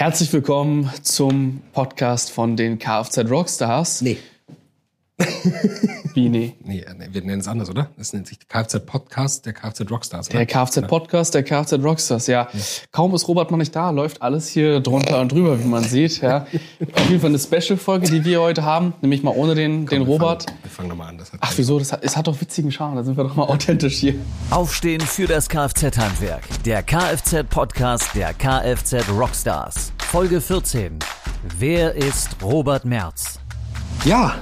Herzlich willkommen zum Podcast von den Kfz Rockstars. Nee. Wie, nee? Nee, nee, wir nennen es anders, oder? Es nennt sich Kfz Podcast der Kfz Rockstars. Oder? Der Kfz Podcast der Kfz Rockstars, ja. Kaum ist Robert noch nicht da, läuft alles hier drunter und drüber, wie man sieht. Ja. Auf jeden Fall eine Special-Folge, die wir heute haben, nämlich mal ohne den, den wir Robert. Fangen, wir fangen nochmal an. Das hat Ach, wieso? Das hat, es hat doch witzigen Charme, da sind wir doch mal authentisch hier. Aufstehen für das Kfz-Handwerk. Der Kfz-Podcast der Kfz Rockstars. Folge 14. Wer ist Robert Merz? Ja,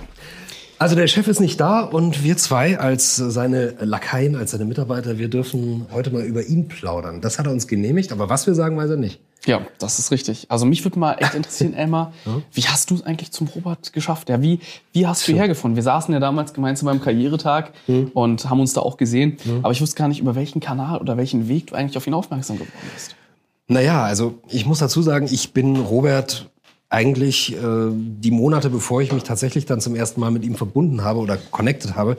also der Chef ist nicht da und wir zwei als seine Lakaien, als seine Mitarbeiter, wir dürfen heute mal über ihn plaudern. Das hat er uns genehmigt, aber was wir sagen, weiß er nicht. Ja, das ist richtig. Also mich würde mal echt interessieren, Elmar, wie hast du es eigentlich zum Robert geschafft? Ja, wie, wie hast du hergefunden? Wir saßen ja damals gemeinsam beim Karrieretag und haben uns da auch gesehen. Aber ich wusste gar nicht, über welchen Kanal oder welchen Weg du eigentlich auf ihn aufmerksam geworden bist. Naja, also ich muss dazu sagen, ich bin Robert eigentlich äh, die Monate, bevor ich mich tatsächlich dann zum ersten Mal mit ihm verbunden habe oder connected habe,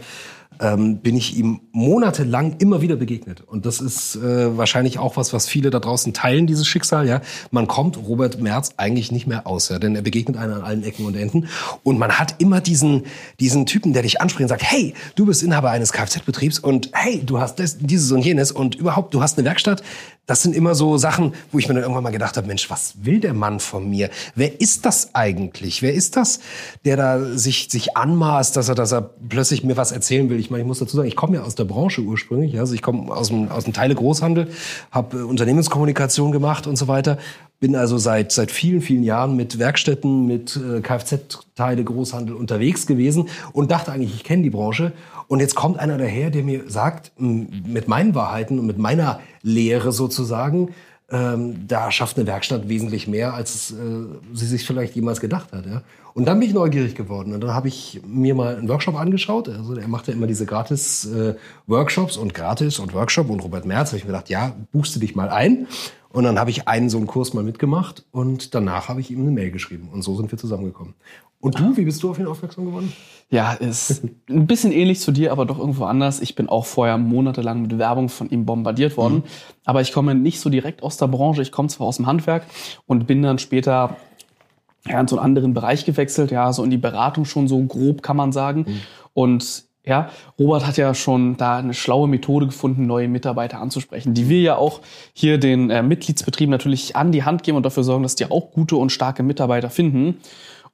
ähm, bin ich ihm monatelang immer wieder begegnet. Und das ist äh, wahrscheinlich auch was, was viele da draußen teilen, dieses Schicksal. Ja, Man kommt Robert Merz eigentlich nicht mehr aus, ja? denn er begegnet einen an allen Ecken und Enden. Und man hat immer diesen, diesen Typen, der dich anspricht und sagt, hey, du bist Inhaber eines Kfz-Betriebs und hey, du hast das, dieses und jenes und überhaupt, du hast eine Werkstatt. Das sind immer so Sachen, wo ich mir dann irgendwann mal gedacht habe, Mensch, was will der Mann von mir? Wer ist das eigentlich? Wer ist das, der da sich, sich anmaßt, dass er, dass er plötzlich mir was erzählen will? Ich meine, ich muss dazu sagen, ich komme ja aus der Branche ursprünglich. Also ich komme aus dem, aus dem Teile-Großhandel, habe äh, Unternehmenskommunikation gemacht und so weiter. Bin also seit, seit vielen, vielen Jahren mit Werkstätten, mit äh, Kfz-Teile, Großhandel unterwegs gewesen und dachte eigentlich, ich kenne die Branche. Und jetzt kommt einer daher, der mir sagt, mit meinen Wahrheiten und mit meiner Lehre sozusagen, ähm, da schafft eine Werkstatt wesentlich mehr, als äh, sie sich vielleicht jemals gedacht hat. Ja? Und dann bin ich neugierig geworden. Und dann habe ich mir mal einen Workshop angeschaut. Also er macht ja immer diese gratis äh, Workshops und gratis und Workshop und Robert Merz. habe ich mir gedacht, ja, buchst du dich mal ein. Und dann habe ich einen so einen Kurs mal mitgemacht und danach habe ich ihm eine Mail geschrieben. Und so sind wir zusammengekommen. Und du, wie bist du auf ihn aufmerksam geworden? Ja, ist ein bisschen ähnlich zu dir, aber doch irgendwo anders. Ich bin auch vorher monatelang mit Werbung von ihm bombardiert worden. Mhm. Aber ich komme nicht so direkt aus der Branche. Ich komme zwar aus dem Handwerk und bin dann später ja, in so einen anderen Bereich gewechselt, ja, so in die Beratung schon so grob kann man sagen. Mhm. Und ja, Robert hat ja schon da eine schlaue Methode gefunden, neue Mitarbeiter anzusprechen, die wir ja auch hier den äh, Mitgliedsbetrieben natürlich an die Hand geben und dafür sorgen, dass die auch gute und starke Mitarbeiter finden.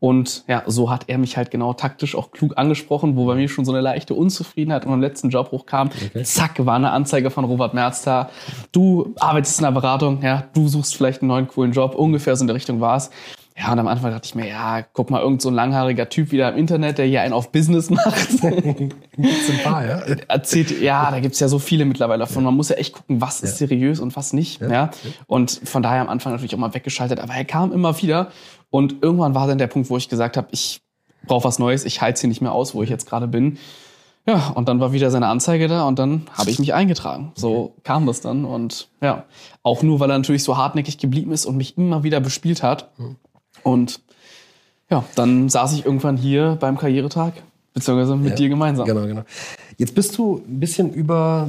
Und ja, so hat er mich halt genau taktisch auch klug angesprochen, wo bei mir schon so eine leichte Unzufriedenheit in meinem letzten Job hochkam. Okay. Zack, war eine Anzeige von Robert Merz da. Du arbeitest in der Beratung, ja, du suchst vielleicht einen neuen coolen Job. Ungefähr so in der Richtung war es. Ja, und am Anfang dachte ich mir, ja, guck mal, irgend so ein langhaariger Typ wieder im Internet, der hier einen auf Business macht. gibt's ein paar, ja? Erzählt, ja, da gibt's ja so viele mittlerweile davon. Man muss ja echt gucken, was ist seriös und was nicht. Ja. ja. Und von daher am Anfang natürlich auch mal weggeschaltet. Aber er kam immer wieder. Und irgendwann war dann der Punkt, wo ich gesagt habe, ich brauche was Neues, ich halte hier nicht mehr aus, wo ich jetzt gerade bin. Ja, und dann war wieder seine Anzeige da und dann habe ich mich eingetragen. So okay. kam das dann und ja, auch nur, weil er natürlich so hartnäckig geblieben ist und mich immer wieder bespielt hat. Mhm. Und ja, dann saß ich irgendwann hier beim Karrieretag, beziehungsweise mit ja, dir gemeinsam. Genau, genau. Jetzt bist du ein bisschen über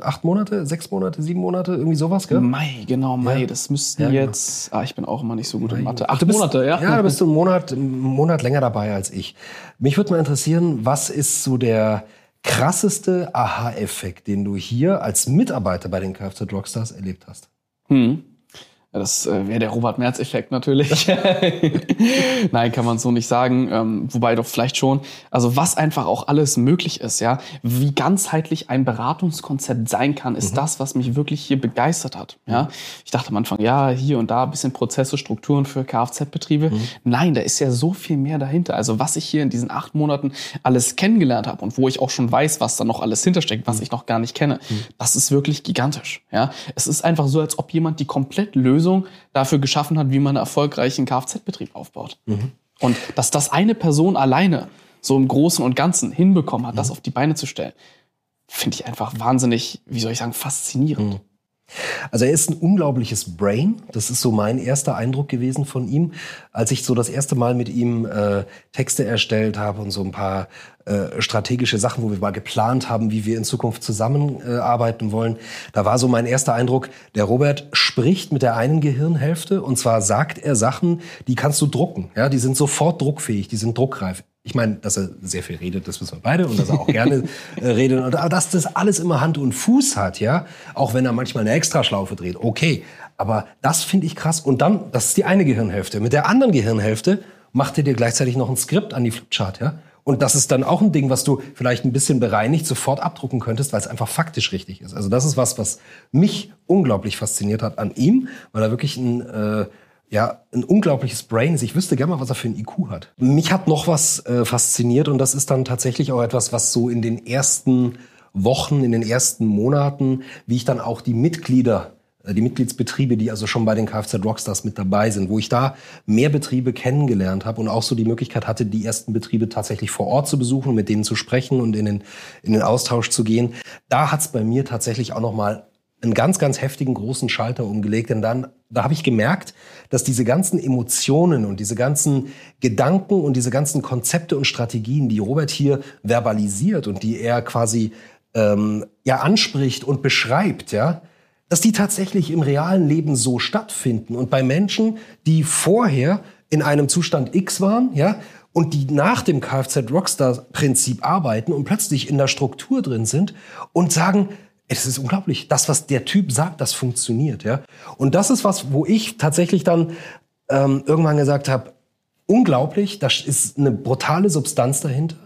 acht Monate, sechs Monate, sieben Monate, irgendwie sowas, gell? Mai, genau, Mai. Ja. Das müssten ja, genau. jetzt, ah, ich bin auch immer nicht so gut Mai. in Mathe. Acht bist, Monate, ja? Ja, da bist du einen Monat, einen Monat länger dabei als ich. Mich würde mal interessieren, was ist so der krasseste Aha-Effekt, den du hier als Mitarbeiter bei den Kfz Rockstars erlebt hast? Hm. Das äh, wäre der Robert Merz-Effekt natürlich. Nein, kann man so nicht sagen. Ähm, wobei doch vielleicht schon. Also was einfach auch alles möglich ist, ja. Wie ganzheitlich ein Beratungskonzept sein kann, ist mhm. das, was mich wirklich hier begeistert hat. Ja. Ich dachte am Anfang, ja, hier und da ein bisschen Prozesse, Strukturen für Kfz-Betriebe. Mhm. Nein, da ist ja so viel mehr dahinter. Also was ich hier in diesen acht Monaten alles kennengelernt habe und wo ich auch schon weiß, was da noch alles hintersteckt, was mhm. ich noch gar nicht kenne, mhm. das ist wirklich gigantisch. Ja. Es ist einfach so, als ob jemand die komplett Lösung Lösung dafür geschaffen hat, wie man einen erfolgreichen Kfz-Betrieb aufbaut. Mhm. Und dass das eine Person alleine so im Großen und Ganzen hinbekommen hat, mhm. das auf die Beine zu stellen, finde ich einfach wahnsinnig, wie soll ich sagen, faszinierend. Mhm. Also er ist ein unglaubliches Brain. Das ist so mein erster Eindruck gewesen von ihm, als ich so das erste Mal mit ihm äh, Texte erstellt habe und so ein paar äh, strategische Sachen, wo wir mal geplant haben, wie wir in Zukunft zusammenarbeiten äh, wollen. Da war so mein erster Eindruck, der Robert spricht mit der einen Gehirnhälfte und zwar sagt er Sachen, die kannst du drucken. Ja, die sind sofort druckfähig, die sind druckreif. Ich meine, dass er sehr viel redet, das wissen wir beide und dass er auch gerne äh, redet. Und, aber dass das alles immer Hand und Fuß hat, ja, auch wenn er manchmal eine Extraschlaufe dreht, okay. Aber das finde ich krass. Und dann, das ist die eine Gehirnhälfte. Mit der anderen Gehirnhälfte macht er dir gleichzeitig noch ein Skript an die Flipchart, ja. Und das ist dann auch ein Ding, was du vielleicht ein bisschen bereinigt sofort abdrucken könntest, weil es einfach faktisch richtig ist. Also das ist was, was mich unglaublich fasziniert hat an ihm, weil er wirklich ein äh, ja, ein unglaubliches Brain ist. Ich wüsste gerne mal, was er für ein IQ hat. Mich hat noch was äh, fasziniert und das ist dann tatsächlich auch etwas, was so in den ersten Wochen, in den ersten Monaten, wie ich dann auch die Mitglieder, äh, die Mitgliedsbetriebe, die also schon bei den Kfz Rockstars mit dabei sind, wo ich da mehr Betriebe kennengelernt habe und auch so die Möglichkeit hatte, die ersten Betriebe tatsächlich vor Ort zu besuchen, mit denen zu sprechen und in den, in den Austausch zu gehen. Da hat es bei mir tatsächlich auch noch mal einen ganz, ganz heftigen großen Schalter umgelegt. Denn dann, da habe ich gemerkt, dass diese ganzen Emotionen und diese ganzen Gedanken und diese ganzen Konzepte und Strategien, die Robert hier verbalisiert und die er quasi ähm, ja anspricht und beschreibt, ja, dass die tatsächlich im realen Leben so stattfinden und bei Menschen, die vorher in einem Zustand X waren, ja, und die nach dem Kfz Rockstar Prinzip arbeiten und plötzlich in der Struktur drin sind und sagen, es ist unglaublich. Das, was der Typ sagt, das funktioniert, ja. Und das ist was, wo ich tatsächlich dann ähm, irgendwann gesagt habe, unglaublich, da ist eine brutale Substanz dahinter.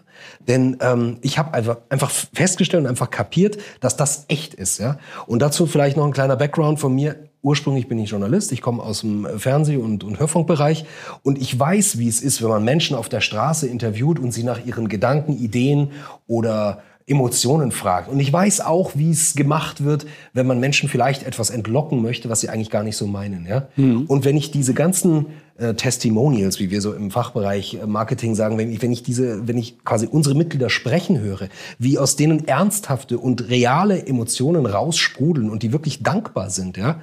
Denn ähm, ich habe einfach, einfach festgestellt und einfach kapiert, dass das echt ist. Ja? Und dazu vielleicht noch ein kleiner Background von mir. Ursprünglich bin ich Journalist, ich komme aus dem Fernseh- und, und Hörfunkbereich und ich weiß, wie es ist, wenn man Menschen auf der Straße interviewt und sie nach ihren Gedanken, Ideen oder Emotionen fragt. Und ich weiß auch, wie es gemacht wird, wenn man Menschen vielleicht etwas entlocken möchte, was sie eigentlich gar nicht so meinen. Ja? Mhm. Und wenn ich diese ganzen äh, Testimonials, wie wir so im Fachbereich äh, Marketing sagen, wenn ich, wenn ich diese, wenn ich quasi unsere Mitglieder sprechen höre, wie aus denen ernsthafte und reale Emotionen raussprudeln und die wirklich dankbar sind, ja,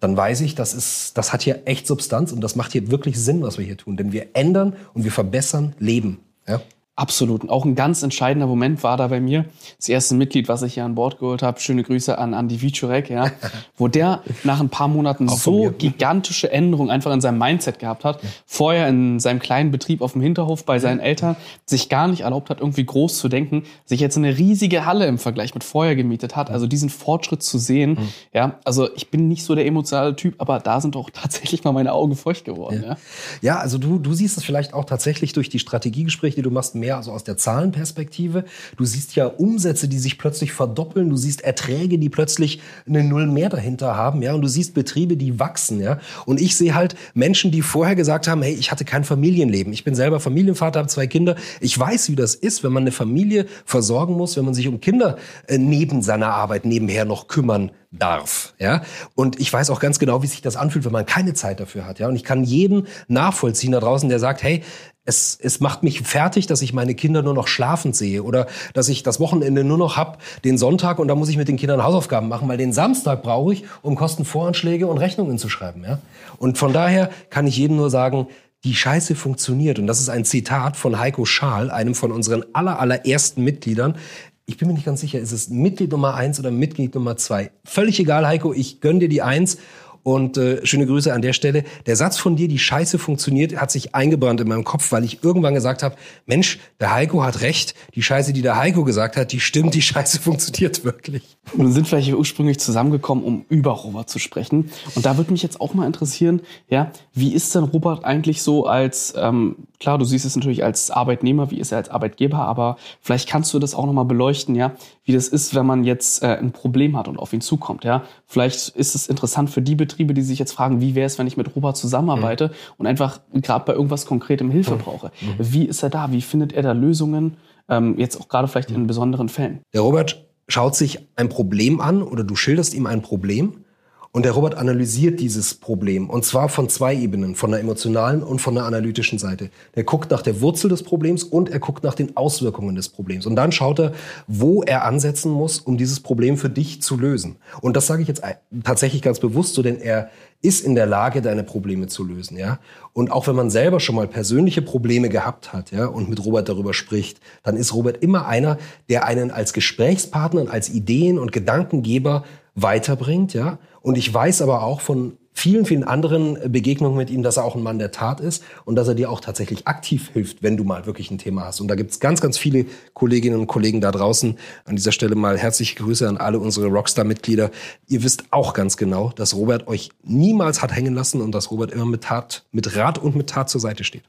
dann weiß ich, das ist, das hat hier echt Substanz und das macht hier wirklich Sinn, was wir hier tun. Denn wir ändern und wir verbessern Leben. Ja? Absolut. Und auch ein ganz entscheidender Moment war da bei mir. Das erste Mitglied, was ich hier an Bord geholt habe, schöne Grüße an Andi Wiczurek, ja, wo der nach ein paar Monaten so gigantische Änderungen einfach in seinem Mindset gehabt hat. Vorher in seinem kleinen Betrieb auf dem Hinterhof bei seinen Eltern sich gar nicht erlaubt hat, irgendwie groß zu denken, sich jetzt eine riesige Halle im Vergleich mit vorher gemietet hat. Also diesen Fortschritt zu sehen, mhm. ja, also ich bin nicht so der emotionale Typ, aber da sind auch tatsächlich mal meine Augen feucht geworden. Ja, ja. ja also du, du siehst es vielleicht auch tatsächlich durch die Strategiegespräche, die du machst, mehr mehr also aus der Zahlenperspektive. Du siehst ja Umsätze, die sich plötzlich verdoppeln. Du siehst Erträge, die plötzlich eine Null mehr dahinter haben. Ja, und du siehst Betriebe, die wachsen. Ja, und ich sehe halt Menschen, die vorher gesagt haben, hey, ich hatte kein Familienleben. Ich bin selber Familienvater, habe zwei Kinder. Ich weiß, wie das ist, wenn man eine Familie versorgen muss, wenn man sich um Kinder äh, neben seiner Arbeit nebenher noch kümmern darf, ja. Und ich weiß auch ganz genau, wie sich das anfühlt, wenn man keine Zeit dafür hat, ja. Und ich kann jeden nachvollziehen da draußen, der sagt, hey, es, es macht mich fertig, dass ich meine Kinder nur noch schlafend sehe oder dass ich das Wochenende nur noch hab, den Sonntag und da muss ich mit den Kindern Hausaufgaben machen, weil den Samstag brauche ich, um Kostenvoranschläge und Rechnungen zu schreiben. Ja? Und von daher kann ich jedem nur sagen, die Scheiße funktioniert. Und das ist ein Zitat von Heiko Schaal, einem von unseren aller, allerersten Mitgliedern. Ich bin mir nicht ganz sicher, ist es Mitglied Nummer eins oder Mitglied Nummer zwei? Völlig egal, Heiko, ich gönn dir die eins und äh, schöne Grüße an der Stelle. Der Satz von dir, die Scheiße funktioniert, hat sich eingebrannt in meinem Kopf, weil ich irgendwann gesagt habe, Mensch, der Heiko hat recht. Die Scheiße, die der Heiko gesagt hat, die stimmt, die Scheiße funktioniert wirklich. Wir sind vielleicht ursprünglich zusammengekommen, um über Robert zu sprechen. Und da würde mich jetzt auch mal interessieren, ja, wie ist denn Robert eigentlich so als, ähm, klar, du siehst es natürlich als Arbeitnehmer, wie ist er als Arbeitgeber, aber vielleicht kannst du das auch nochmal beleuchten, ja, wie das ist, wenn man jetzt äh, ein Problem hat und auf ihn zukommt, ja. Vielleicht ist es interessant für die Betriebe, die sich jetzt fragen, wie wäre es, wenn ich mit Robert zusammenarbeite mhm. und einfach gerade bei irgendwas Konkretem Hilfe mhm. brauche. Mhm. Wie ist er da? Wie findet er da Lösungen? Ähm, jetzt auch gerade vielleicht in besonderen Fällen. Der Robert schaut sich ein Problem an oder du schilderst ihm ein Problem Und der Robert analysiert dieses Problem und zwar von zwei Ebenen, von der emotionalen und von der analytischen Seite. Der guckt nach der Wurzel des Problems und er guckt nach den Auswirkungen des Problems. Und dann schaut er, wo er ansetzen muss, um dieses Problem für dich zu lösen. Und das sage ich jetzt tatsächlich ganz bewusst so, denn er ist in der Lage, deine Probleme zu lösen, ja. Und auch wenn man selber schon mal persönliche Probleme gehabt hat, ja, und mit Robert darüber spricht, dann ist Robert immer einer, der einen als Gesprächspartner und als Ideen- und Gedankengeber weiterbringt, ja. Und ich weiß aber auch von vielen, vielen anderen Begegnungen mit ihm, dass er auch ein Mann der Tat ist und dass er dir auch tatsächlich aktiv hilft, wenn du mal wirklich ein Thema hast. Und da gibt es ganz, ganz viele Kolleginnen und Kollegen da draußen. An dieser Stelle mal herzliche Grüße an alle unsere Rockstar-Mitglieder. Ihr wisst auch ganz genau, dass Robert euch niemals hat hängen lassen und dass Robert immer mit Tat, mit Rat und mit Tat zur Seite steht.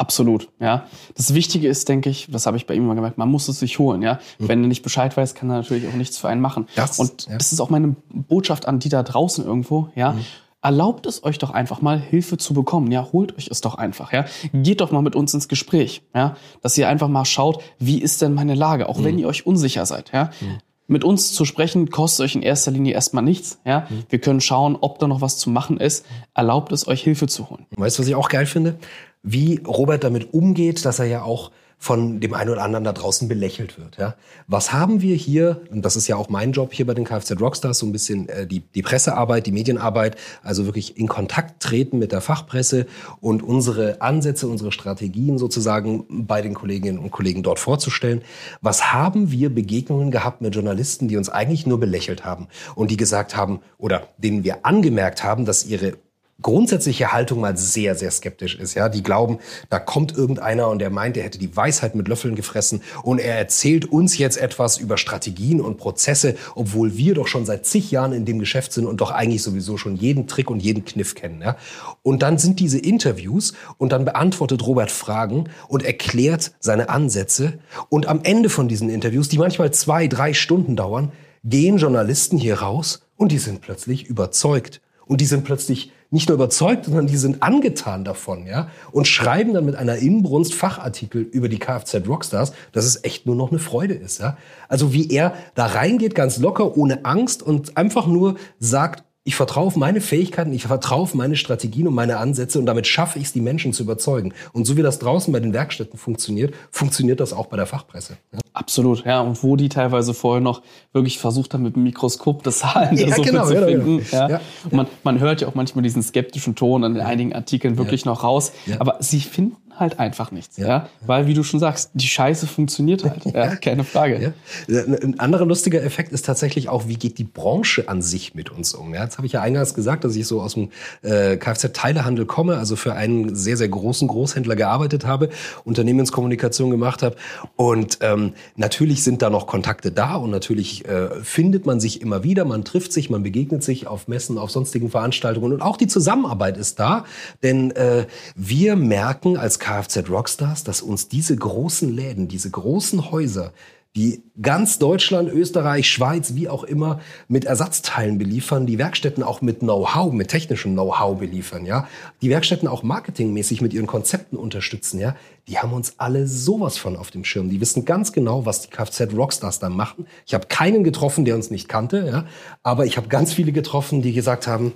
Absolut, ja. Das Wichtige ist, denke ich, das habe ich bei ihm immer gemerkt, man muss es sich holen, ja. Mhm. Wenn er nicht Bescheid weiß, kann er natürlich auch nichts für einen machen. Das, und ja. das ist auch meine Botschaft an die da draußen irgendwo, ja. Mhm. Erlaubt es euch doch einfach mal, Hilfe zu bekommen. Ja, holt euch es doch einfach, ja. Geht doch mal mit uns ins Gespräch, ja. Dass ihr einfach mal schaut, wie ist denn meine Lage, auch mhm. wenn ihr euch unsicher seid, ja. Mhm. Mit uns zu sprechen kostet euch in erster Linie erstmal nichts, ja. Mhm. Wir können schauen, ob da noch was zu machen ist. Erlaubt es euch, Hilfe zu holen. Weißt du, was ich auch geil finde? Wie Robert damit umgeht, dass er ja auch von dem einen oder anderen da draußen belächelt wird. Ja? Was haben wir hier, und das ist ja auch mein Job hier bei den Kfz Rockstars, so ein bisschen äh, die, die Pressearbeit, die Medienarbeit, also wirklich in Kontakt treten mit der Fachpresse und unsere Ansätze, unsere Strategien sozusagen bei den Kolleginnen und Kollegen dort vorzustellen. Was haben wir Begegnungen gehabt mit Journalisten, die uns eigentlich nur belächelt haben und die gesagt haben oder denen wir angemerkt haben, dass ihre grundsätzliche Haltung mal sehr, sehr skeptisch ist. Ja, die glauben, da kommt irgendeiner und der meint, er hätte die Weisheit mit Löffeln gefressen und er erzählt uns jetzt etwas über Strategien und Prozesse, obwohl wir doch schon seit zig Jahren in dem Geschäft sind und doch eigentlich sowieso schon jeden Trick und jeden Kniff kennen. Ja? Und dann sind diese Interviews und dann beantwortet Robert Fragen und erklärt seine Ansätze und am Ende von diesen Interviews, die manchmal zwei, drei Stunden dauern, gehen Journalisten hier raus und die sind plötzlich überzeugt und die sind plötzlich nicht nur überzeugt, sondern die sind angetan davon, ja, und schreiben dann mit einer Inbrunst Fachartikel über die Kfz Rockstars, dass es echt nur noch eine Freude ist, ja. Also wie er da reingeht, ganz locker, ohne Angst und einfach nur sagt, ich vertraue auf meine Fähigkeiten, ich vertraue auf meine Strategien und meine Ansätze und damit schaffe ich es, die Menschen zu überzeugen. Und so wie das draußen bei den Werkstätten funktioniert, funktioniert das auch bei der Fachpresse. Ja? Absolut, ja. Und wo die teilweise vorher noch wirklich versucht haben, mit dem Mikroskop das der ja, Suppe genau, zu finden. Genau. Ja. ja. Und man, man hört ja auch manchmal diesen skeptischen Ton an einigen Artikeln wirklich noch raus. Aber sie finden halt einfach nichts, ja. ja. Weil, wie du schon sagst, die Scheiße funktioniert halt, ja, keine Frage. Ja. Ein anderer lustiger Effekt ist tatsächlich auch, wie geht die Branche an sich mit uns um? Ja, jetzt habe ich ja eingangs gesagt, dass ich so aus dem äh, Kfz-Teilehandel komme, also für einen sehr, sehr großen Großhändler gearbeitet habe, Unternehmenskommunikation gemacht habe. Und ähm, natürlich sind da noch Kontakte da und natürlich äh, findet man sich immer wieder, man trifft sich, man begegnet sich auf Messen, auf sonstigen Veranstaltungen und auch die Zusammenarbeit ist da, denn äh, wir merken als Kfz Kfz Rockstars, dass uns diese großen Läden, diese großen Häuser, die ganz Deutschland, Österreich, Schweiz, wie auch immer, mit Ersatzteilen beliefern, die Werkstätten auch mit Know-how, mit technischem Know-how beliefern, ja, die Werkstätten auch marketingmäßig mit ihren Konzepten unterstützen, ja, die haben uns alle sowas von auf dem Schirm. Die wissen ganz genau, was die Kfz Rockstars da machen. Ich habe keinen getroffen, der uns nicht kannte, ja, aber ich habe ganz viele getroffen, die gesagt haben,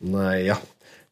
naja,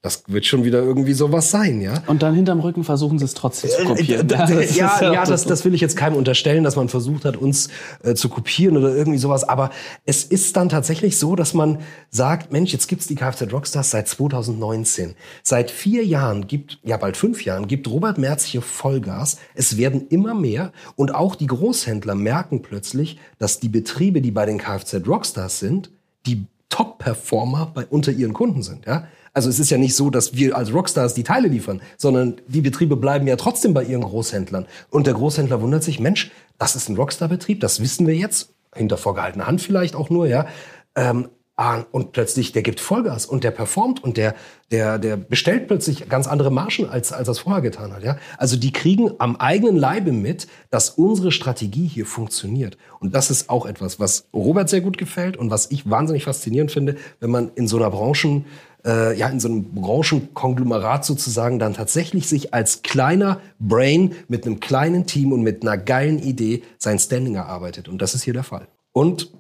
das wird schon wieder irgendwie sowas sein, ja. Und dann hinterm Rücken versuchen sie es trotzdem zu äh, kopieren. Äh, ja, ja, ja, das, das will ich jetzt keinem unterstellen, dass man versucht hat, uns äh, zu kopieren oder irgendwie sowas. Aber es ist dann tatsächlich so, dass man sagt, Mensch, jetzt gibt's die Kfz Rockstars seit 2019. Seit vier Jahren gibt, ja bald fünf Jahren, gibt Robert Merz hier Vollgas. Es werden immer mehr und auch die Großhändler merken plötzlich, dass die Betriebe, die bei den Kfz Rockstars sind, die Top-Performer bei, unter ihren Kunden sind, ja. Also es ist ja nicht so, dass wir als Rockstars die Teile liefern, sondern die Betriebe bleiben ja trotzdem bei ihren Großhändlern. Und der Großhändler wundert sich, Mensch, das ist ein Rockstar-Betrieb, das wissen wir jetzt, hinter vorgehaltener Hand vielleicht auch nur, ja. Ähm, Ah, und plötzlich, der gibt Vollgas und der performt und der, der, der bestellt plötzlich ganz andere Margen, als, als er es vorher getan hat. Ja? Also die kriegen am eigenen Leibe mit, dass unsere Strategie hier funktioniert. Und das ist auch etwas, was Robert sehr gut gefällt und was ich wahnsinnig faszinierend finde, wenn man in so einer Branchen, äh, ja, in so einem Branchenkonglomerat sozusagen dann tatsächlich sich als kleiner Brain mit einem kleinen Team und mit einer geilen Idee sein Standing erarbeitet. Und das ist hier der Fall. Und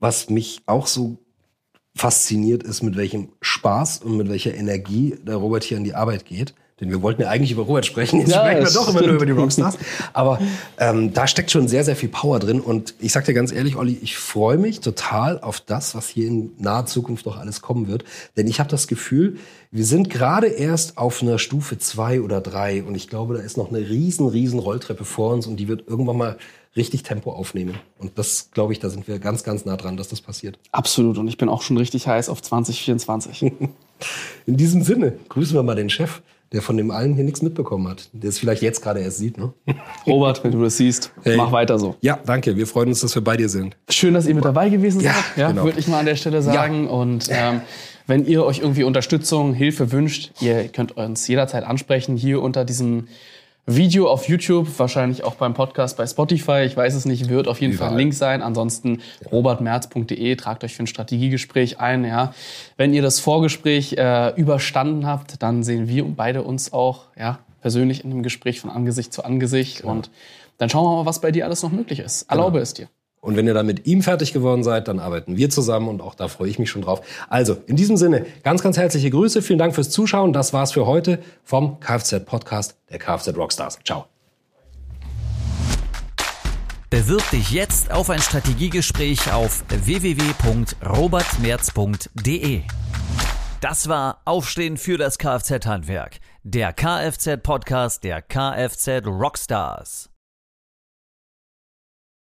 was mich auch so fasziniert ist, mit welchem Spaß und mit welcher Energie der Robert hier an die Arbeit geht. Denn wir wollten ja eigentlich über Robert sprechen, jetzt Ja, sprechen wir doch immer nur über die Rockstars. Aber ähm, da steckt schon sehr, sehr viel Power drin. Und ich sag dir ganz ehrlich, Olli, ich freue mich total auf das, was hier in naher Zukunft noch alles kommen wird. Denn ich habe das Gefühl, wir sind gerade erst auf einer Stufe zwei oder drei. Und ich glaube, da ist noch eine riesen, riesen Rolltreppe vor uns und die wird irgendwann mal richtig Tempo aufnehmen. Und das, glaube ich, da sind wir ganz, ganz nah dran, dass das passiert. Absolut. Und ich bin auch schon richtig heiß auf 2024. In diesem Sinne grüßen wir mal den Chef, der von dem allen hier nichts mitbekommen hat. Der es vielleicht jetzt gerade erst sieht. Ne? Robert, wenn du das siehst, Hey. mach weiter so. Ja, danke. Wir freuen uns, dass wir bei dir sind. Schön, dass ihr mit dabei gewesen Ja, seid. Ja, genau. würde ich mal an der Stelle sagen. Und ähm, wenn ihr euch irgendwie Unterstützung, Hilfe wünscht, ihr könnt uns jederzeit ansprechen hier unter diesem Video auf YouTube, wahrscheinlich auch beim Podcast bei Spotify. Ich weiß es nicht, wird auf jeden Fall ein Überall. Link sein. Ansonsten robertmerz.de, tragt euch für ein Strategiegespräch ein. Ja. Wenn ihr das Vorgespräch äh, überstanden habt, dann sehen wir beide uns auch ja, persönlich in einem Gespräch von Angesicht zu Angesicht. Und dann schauen wir mal, was bei dir alles noch möglich ist. Erlaube es dir. Und wenn ihr dann mit ihm fertig geworden seid, dann arbeiten wir zusammen und auch da freue ich mich schon drauf. Also, in diesem Sinne, ganz, ganz herzliche Grüße. Vielen Dank fürs Zuschauen. Das war's für heute vom Kfz Podcast der Kfz Rockstars. Ciao. Bewirb dich jetzt auf ein Strategiegespräch auf www.robertmerz.de. Das war Aufstehen für das Kfz-Handwerk, der Kfz-Podcast der Kfz Rockstars.